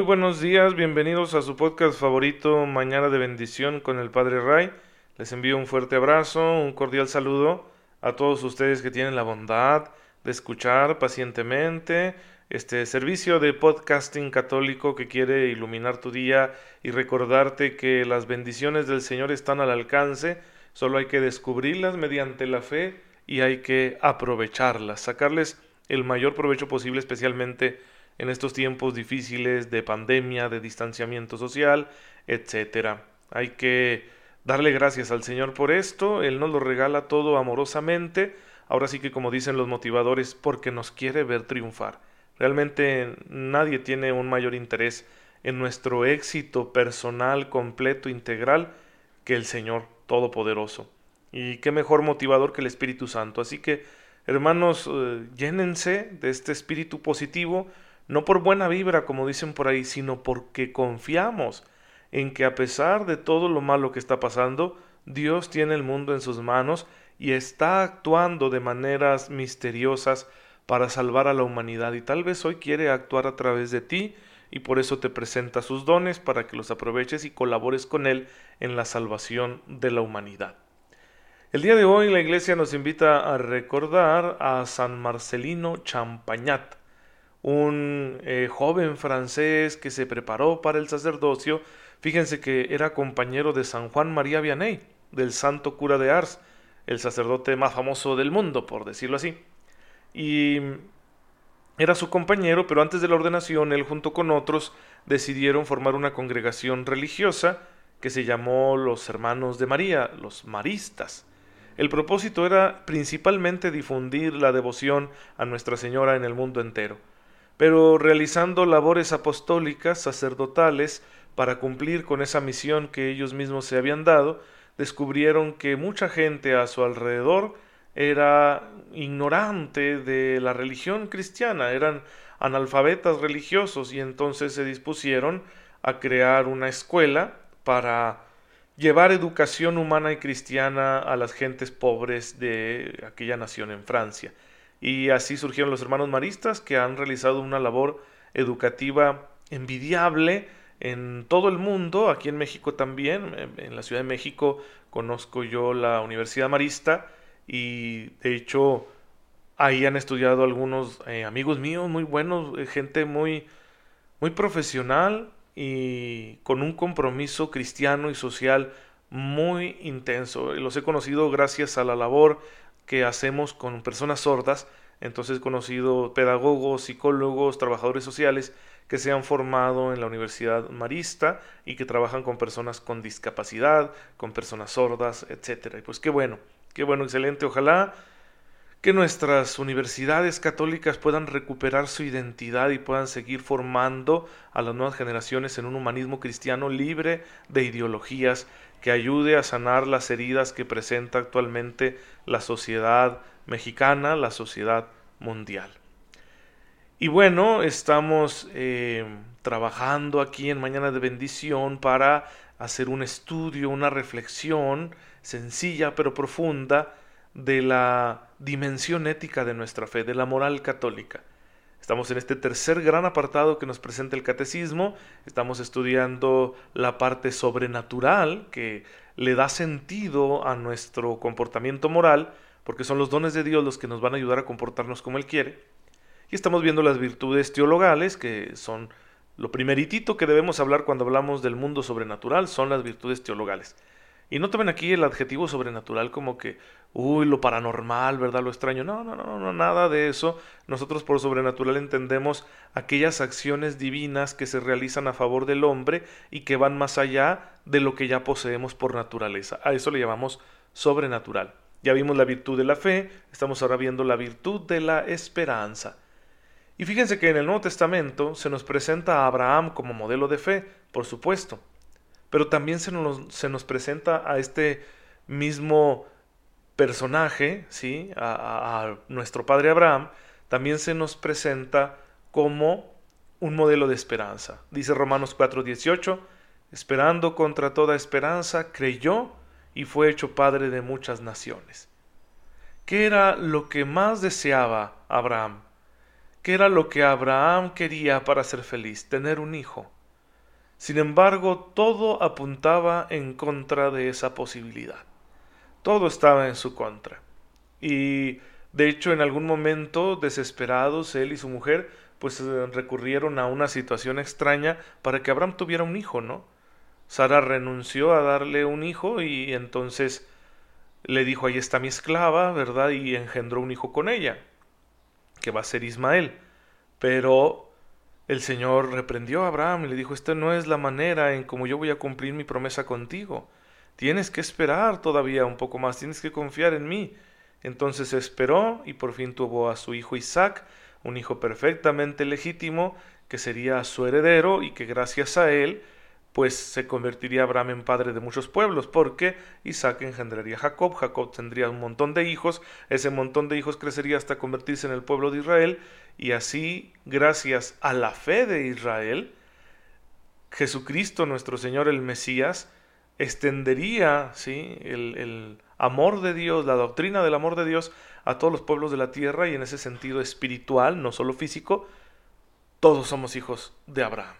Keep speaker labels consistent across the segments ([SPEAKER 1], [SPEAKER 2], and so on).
[SPEAKER 1] Muy buenos días, bienvenidos a su podcast favorito Mañana de Bendición con el Padre Ray. Les envío un fuerte abrazo, un cordial saludo a todos ustedes que tienen la bondad de escuchar pacientemente este servicio de podcasting católico que quiere iluminar tu día y recordarte que las bendiciones del Señor están al alcance, solo hay que descubrirlas mediante la fe y hay que aprovecharlas, sacarles el mayor provecho posible, especialmente en estos tiempos difíciles de pandemia, de distanciamiento social, etcétera. Hay que darle gracias al Señor por esto, Él nos lo regala todo amorosamente, ahora sí que como dicen los motivadores, porque nos quiere ver triunfar. Realmente nadie tiene un mayor interés en nuestro éxito personal, completo, integral, que el Señor Todopoderoso. Y qué mejor motivador que el Espíritu Santo. Así que, hermanos, eh, llénense de este espíritu positivo, no por buena vibra, como dicen por ahí, sino porque confiamos en que a pesar de todo lo malo que está pasando, Dios tiene el mundo en sus manos y está actuando de maneras misteriosas para salvar a la humanidad y tal vez hoy quiere actuar a través de ti y por eso te presenta sus dones para que los aproveches y colabores con Él en la salvación de la humanidad. El día de hoy la iglesia nos invita a recordar a San Marcelino Champagnat, un eh, joven francés que se preparó para el sacerdocio. Fíjense que era compañero de San Juan María Vianney, del santo cura de Ars, el sacerdote más famoso del mundo, por decirlo así. Y era su compañero, pero antes de la ordenación, él junto con otros decidieron formar una congregación religiosa que se llamó los Hermanos de María, los Maristas. El propósito era principalmente difundir la devoción a Nuestra Señora en el mundo entero pero realizando labores apostólicas, sacerdotales, para cumplir con esa misión que ellos mismos se habían dado, descubrieron que mucha gente a su alrededor era ignorante de la religión cristiana, eran analfabetas religiosos y entonces se dispusieron a crear una escuela para llevar educación humana y cristiana a las gentes pobres de aquella nación en Francia. Y así surgieron los hermanos maristas que han realizado una labor educativa envidiable en todo el mundo, aquí en México también, en la Ciudad de México conozco yo la Universidad Marista y de hecho ahí han estudiado algunos eh, amigos míos muy buenos, eh, gente muy, muy profesional y con un compromiso cristiano y social muy intenso. Los he conocido gracias a la labor que hacemos con personas sordas. Entonces he conocido pedagogos, psicólogos, trabajadores sociales que se han formado en la Universidad Marista y que trabajan con personas con discapacidad, con personas sordas, etc. Y pues qué bueno, qué bueno, excelente. Ojalá que nuestras universidades católicas puedan recuperar su identidad y puedan seguir formando a las nuevas generaciones en un humanismo cristiano libre de ideologías que ayude a sanar las heridas que presenta actualmente la sociedad mexicana, la sociedad mundial. Y bueno, estamos eh, trabajando aquí en Mañana de Bendición para hacer un estudio, una reflexión sencilla pero profunda de la dimensión ética de nuestra fe, de la moral católica. Estamos en este tercer gran apartado que nos presenta el catecismo. Estamos estudiando la parte sobrenatural que le da sentido a nuestro comportamiento moral, porque son los dones de Dios los que nos van a ayudar a comportarnos como Él quiere. Y estamos viendo las virtudes teologales, que son lo primeritito que debemos hablar cuando hablamos del mundo sobrenatural, son las virtudes teologales. Y no tomen aquí el adjetivo sobrenatural como que, uy, lo paranormal, ¿verdad? Lo extraño. No, no, no, no, nada de eso. Nosotros por sobrenatural entendemos aquellas acciones divinas que se realizan a favor del hombre y que van más allá de lo que ya poseemos por naturaleza. A eso le llamamos sobrenatural. Ya vimos la virtud de la fe, estamos ahora viendo la virtud de la esperanza. Y fíjense que en el Nuevo Testamento se nos presenta a Abraham como modelo de fe, por supuesto pero también se nos, se nos presenta a este mismo personaje, ¿sí? A, a, nuestro padre Abraham, también se nos presenta como un modelo de esperanza. Dice Romanos 4:18, esperando contra toda esperanza, creyó y fue hecho padre de muchas naciones. ¿Qué era lo que más deseaba Abraham? que era lo que Abraham quería para ser feliz, tener un hijo. Sin embargo, todo apuntaba en contra de esa posibilidad. Todo estaba en su contra. Y de hecho, en algún momento, desesperados, él y su mujer, pues eh, recurrieron a una situación extraña para que Abraham tuviera un hijo, ¿no? Sara renunció a darle un hijo y entonces le dijo, ahí está mi esclava, ¿verdad? Y engendró un hijo con ella, que va a ser Ismael. Pero el Señor reprendió a Abraham y le dijo, esta no es la manera en cómo yo voy a cumplir mi promesa contigo. Tienes que esperar todavía un poco más, tienes que confiar en mí. Entonces esperó y por fin tuvo a su hijo Isaac, un hijo perfectamente legítimo, que sería su heredero y que gracias a él pues se convertiría Abraham en padre de muchos pueblos, porque Isaac engendraría a Jacob, Jacob tendría un montón de hijos, ese montón de hijos crecería hasta convertirse en el pueblo de Israel, y así, gracias a la fe de Israel, Jesucristo nuestro Señor el Mesías extendería ¿sí? el, el amor de Dios, la doctrina del amor de Dios a todos los pueblos de la tierra y en ese sentido espiritual, no solo físico, todos somos hijos de Abraham.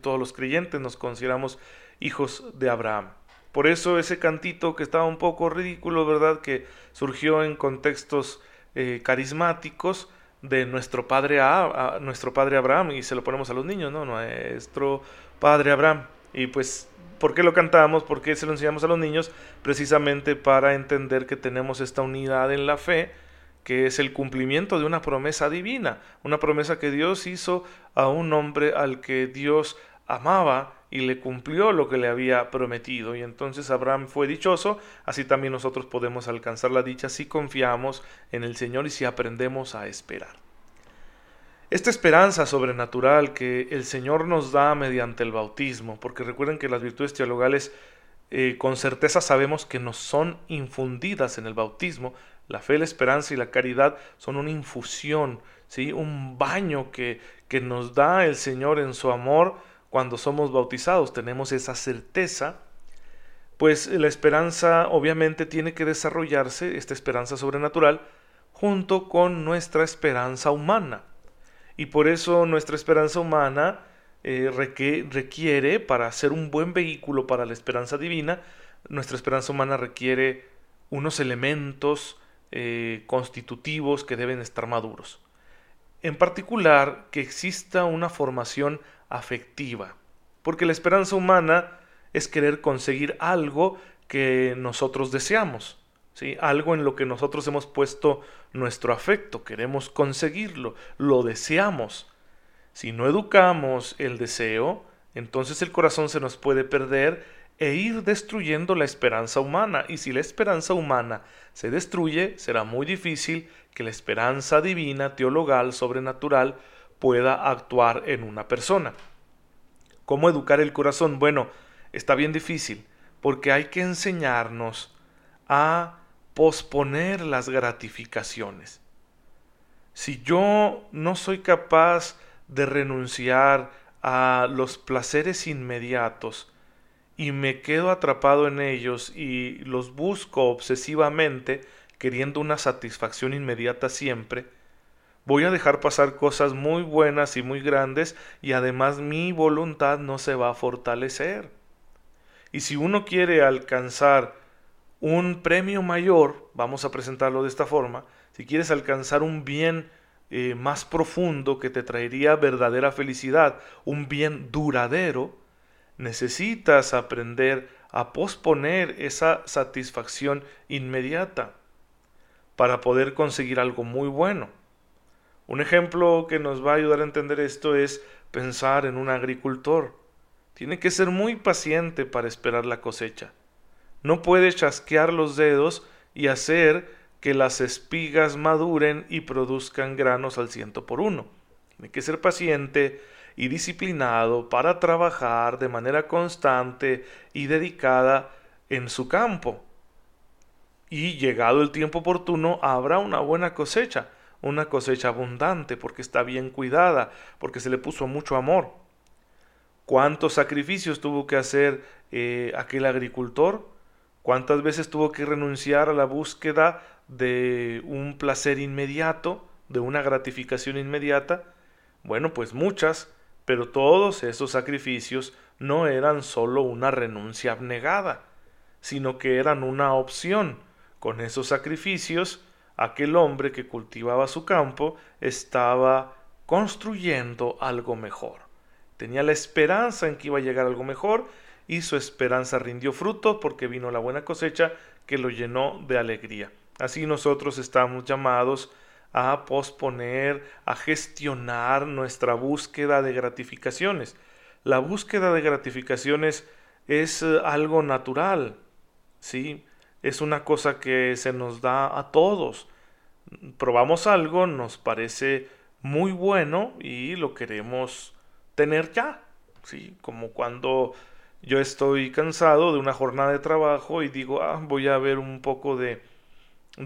[SPEAKER 1] Todos los creyentes nos consideramos hijos de Abraham. Por eso ese cantito que estaba un poco ridículo, ¿verdad? Que surgió en contextos eh, carismáticos de nuestro padre, a, nuestro padre Abraham, y se lo ponemos a los niños, ¿no? Nuestro padre Abraham. Y pues, ¿por qué lo cantamos? ¿Por qué se lo enseñamos a los niños? Precisamente para entender que tenemos esta unidad en la fe, que es el cumplimiento de una promesa divina, una promesa que Dios hizo a un hombre al que Dios amaba y le cumplió lo que le había prometido. Y entonces Abraham fue dichoso, así también nosotros podemos alcanzar la dicha si confiamos en el Señor y si aprendemos a esperar. Esta esperanza sobrenatural que el Señor nos da mediante el bautismo, porque recuerden que las virtudes teologales eh, con certeza sabemos que nos son infundidas en el bautismo, la fe, la esperanza y la caridad son una infusión, ¿sí? un baño que, que nos da el Señor en su amor cuando somos bautizados. Tenemos esa certeza, pues la esperanza obviamente tiene que desarrollarse, esta esperanza sobrenatural, junto con nuestra esperanza humana. Y por eso nuestra esperanza humana eh, requiere, para ser un buen vehículo para la esperanza divina, nuestra esperanza humana requiere unos elementos eh, constitutivos que deben estar maduros. En particular, que exista una formación afectiva, porque la esperanza humana es querer conseguir algo que nosotros deseamos, ¿sí? algo en lo que nosotros hemos puesto nuestro afecto, queremos conseguirlo, lo deseamos. Si no educamos el deseo, entonces el corazón se nos puede perder e ir destruyendo la esperanza humana. Y si la esperanza humana se destruye, será muy difícil que la esperanza divina, teologal, sobrenatural, pueda actuar en una persona. ¿Cómo educar el corazón? Bueno, está bien difícil, porque hay que enseñarnos a posponer las gratificaciones. Si yo no soy capaz de renunciar a los placeres inmediatos, y me quedo atrapado en ellos y los busco obsesivamente, queriendo una satisfacción inmediata siempre, voy a dejar pasar cosas muy buenas y muy grandes y además mi voluntad no se va a fortalecer. Y si uno quiere alcanzar un premio mayor, vamos a presentarlo de esta forma, si quieres alcanzar un bien eh, más profundo que te traería verdadera felicidad, un bien duradero, necesitas aprender a posponer esa satisfacción inmediata para poder conseguir algo muy bueno. Un ejemplo que nos va a ayudar a entender esto es pensar en un agricultor. Tiene que ser muy paciente para esperar la cosecha. No puede chasquear los dedos y hacer que las espigas maduren y produzcan granos al ciento por uno. Tiene que ser paciente y disciplinado para trabajar de manera constante y dedicada en su campo. Y llegado el tiempo oportuno habrá una buena cosecha, una cosecha abundante porque está bien cuidada, porque se le puso mucho amor. ¿Cuántos sacrificios tuvo que hacer eh, aquel agricultor? ¿Cuántas veces tuvo que renunciar a la búsqueda de un placer inmediato de una gratificación inmediata? Bueno, pues muchas, pero todos esos sacrificios no eran sólo una renuncia abnegada, sino que eran una opción. Con esos sacrificios, aquel hombre que cultivaba su campo estaba construyendo algo mejor. Tenía la esperanza en que iba a llegar algo mejor y su esperanza rindió fruto porque vino la buena cosecha que lo llenó de alegría. Así nosotros estamos llamados a posponer, a gestionar nuestra búsqueda de gratificaciones. La búsqueda de gratificaciones es eh, algo natural, ¿sí? Es una cosa que se nos da a todos. Probamos algo, nos parece muy bueno y lo queremos tener ya, ¿sí? Como cuando yo estoy cansado de una jornada de trabajo y digo, ah, voy a ver un poco de,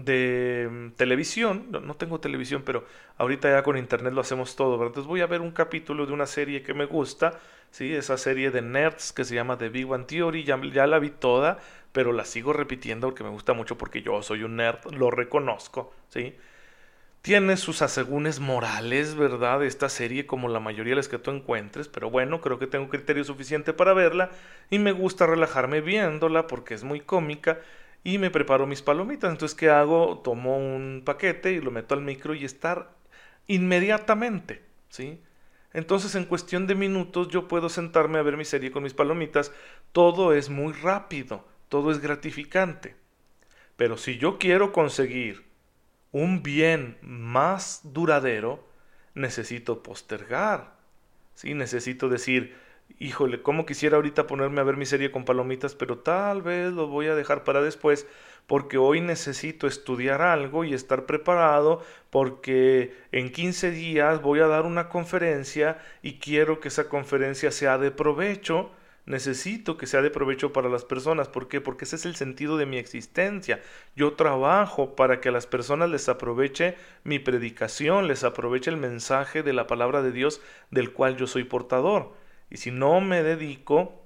[SPEAKER 1] de mm, televisión. No, tengo televisión, pero ahorita ya con internet lo hacemos todo, ¿verdad? Entonces voy a ver un capítulo de una serie que me gusta, ¿sí? Esa serie de nerds que se llama The Big One Theory, ya, ya la vi toda, pero la sigo repitiendo porque me gusta mucho porque yo soy un nerd, lo reconozco, ¿sí? Tiene sus asegúnes morales, ¿verdad? Esta serie, como la mayoría de las que tú encuentres, pero bueno, creo que tengo criterio suficiente para verla y me gusta relajarme viéndola porque es muy cómica y me preparo mis palomitas. Entonces, ¿qué hago? Tomo un paquete y lo meto al micro y estar inmediatamente, ¿sí? Entonces, en cuestión de minutos, yo puedo sentarme a ver mi serie con mis palomitas. Todo es muy rápido, todo es gratificante. Pero si yo quiero conseguir un bien más duradero, necesito postergar. ¿sí? Necesito decir, híjole, ¿cómo quisiera ahorita ponerme a ver mi serie con palomitas? Pero tal vez lo voy a dejar para después porque hoy necesito estudiar algo y estar preparado porque en 15 días voy a dar una conferencia y quiero que esa conferencia sea de provecho necesito que sea de provecho para las personas. ¿Por qué? Porque ese es el sentido de mi existencia. Yo trabajo para que a las personas les aproveche mi predicación, les aproveche el mensaje de la palabra de Dios del cual yo soy portador. Y si no me dedico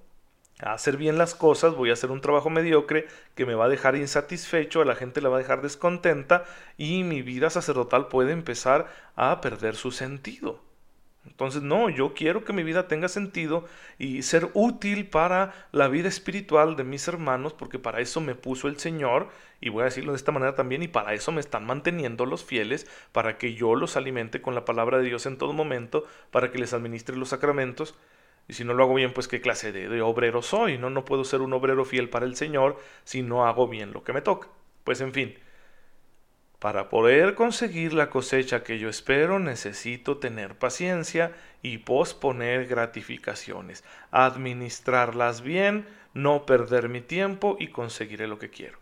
[SPEAKER 1] a hacer bien las cosas, voy a hacer un trabajo mediocre que me va a dejar insatisfecho, a la gente la va a dejar descontenta y mi vida sacerdotal puede empezar a perder su sentido. Entonces, no, yo quiero que mi vida tenga sentido y ser útil para la vida espiritual de mis hermanos, porque para eso me puso el Señor, y voy a decirlo de esta manera también, y para eso me están manteniendo los fieles, para que yo los alimente con la palabra de Dios en todo momento, para que les administre los sacramentos. Y si no lo hago bien, pues qué clase de, obrero soy, ¿no? No puedo ser un obrero fiel para el Señor si no hago bien lo que me toca. Pues en fin, para poder conseguir la cosecha que yo espero necesito tener paciencia y posponer gratificaciones, administrarlas bien, no perder mi tiempo y conseguiré lo que quiero.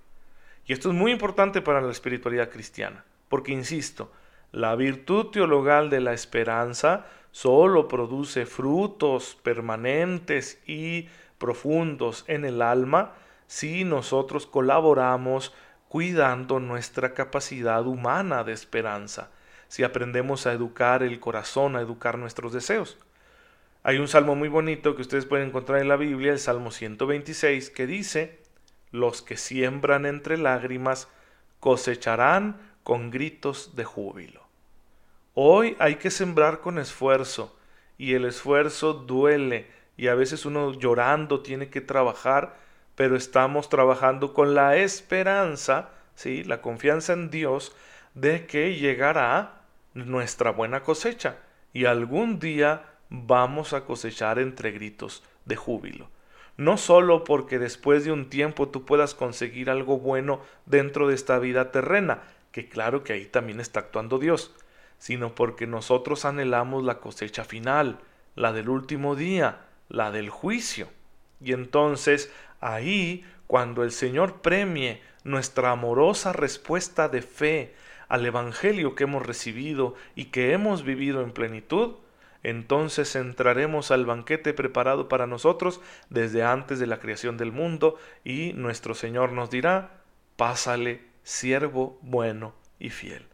[SPEAKER 1] Y esto es muy importante para la espiritualidad cristiana, porque insisto, la virtud teologal de la esperanza solo produce frutos permanentes y profundos en el alma si nosotros colaboramos cuidando nuestra capacidad humana de esperanza, si aprendemos a educar el corazón, a educar nuestros deseos. Hay un salmo muy bonito que ustedes pueden encontrar en la Biblia, el Salmo 126, que dice, los que siembran entre lágrimas cosecharán con gritos de júbilo. Hoy hay que sembrar con esfuerzo, y el esfuerzo duele, y a veces uno llorando tiene que trabajar pero estamos trabajando con la esperanza, ¿sí? la confianza en Dios de que llegará nuestra buena cosecha y algún día vamos a cosechar entre gritos de júbilo. No solo porque después de un tiempo tú puedas conseguir algo bueno dentro de esta vida terrena, que claro que ahí también está actuando Dios, sino porque nosotros anhelamos la cosecha final, la del último día, la del juicio. Y entonces Ahí, cuando el Señor premie nuestra amorosa respuesta de fe al Evangelio que hemos recibido y que hemos vivido en plenitud, entonces entraremos al banquete preparado para nosotros desde antes de la creación del mundo y nuestro Señor nos dirá, pásale, siervo bueno y fiel.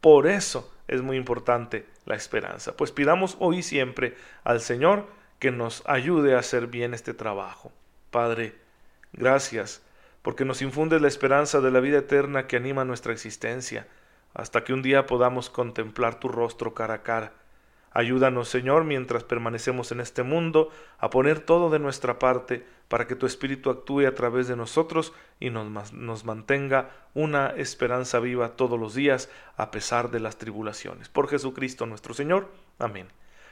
[SPEAKER 1] Por eso es muy importante la esperanza. Pues pidamos hoy y siempre al Señor que nos ayude a hacer bien este trabajo. Padre, Gracias, porque nos infundes la esperanza de la vida eterna que anima nuestra existencia. hasta que un día podamos contemplar tu rostro cara a cara. Ayúdanos, Señor, mientras permanecemos en este mundo, a poner todo de nuestra parte para que tu Espíritu actúe a través de nosotros y nos, nos, mantenga una esperanza viva todos los días, a pesar de las tribulaciones. Por Jesucristo nuestro Señor. Amén.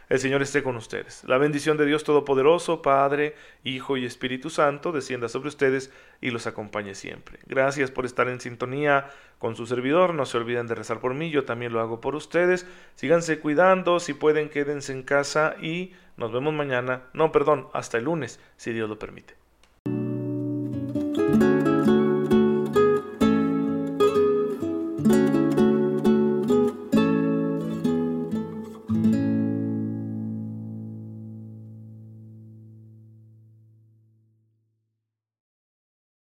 [SPEAKER 1] El Señor esté con ustedes. La bendición de Dios Todopoderoso, Padre, Hijo y Espíritu Santo, descienda sobre ustedes y los acompañe siempre. Gracias por estar en sintonía con su servidor. No se olviden de rezar por mí, yo también lo hago por ustedes. Síganse cuidando, si pueden quédense en casa y nos vemos mañana. No, perdón, hasta el lunes, si Dios lo permite.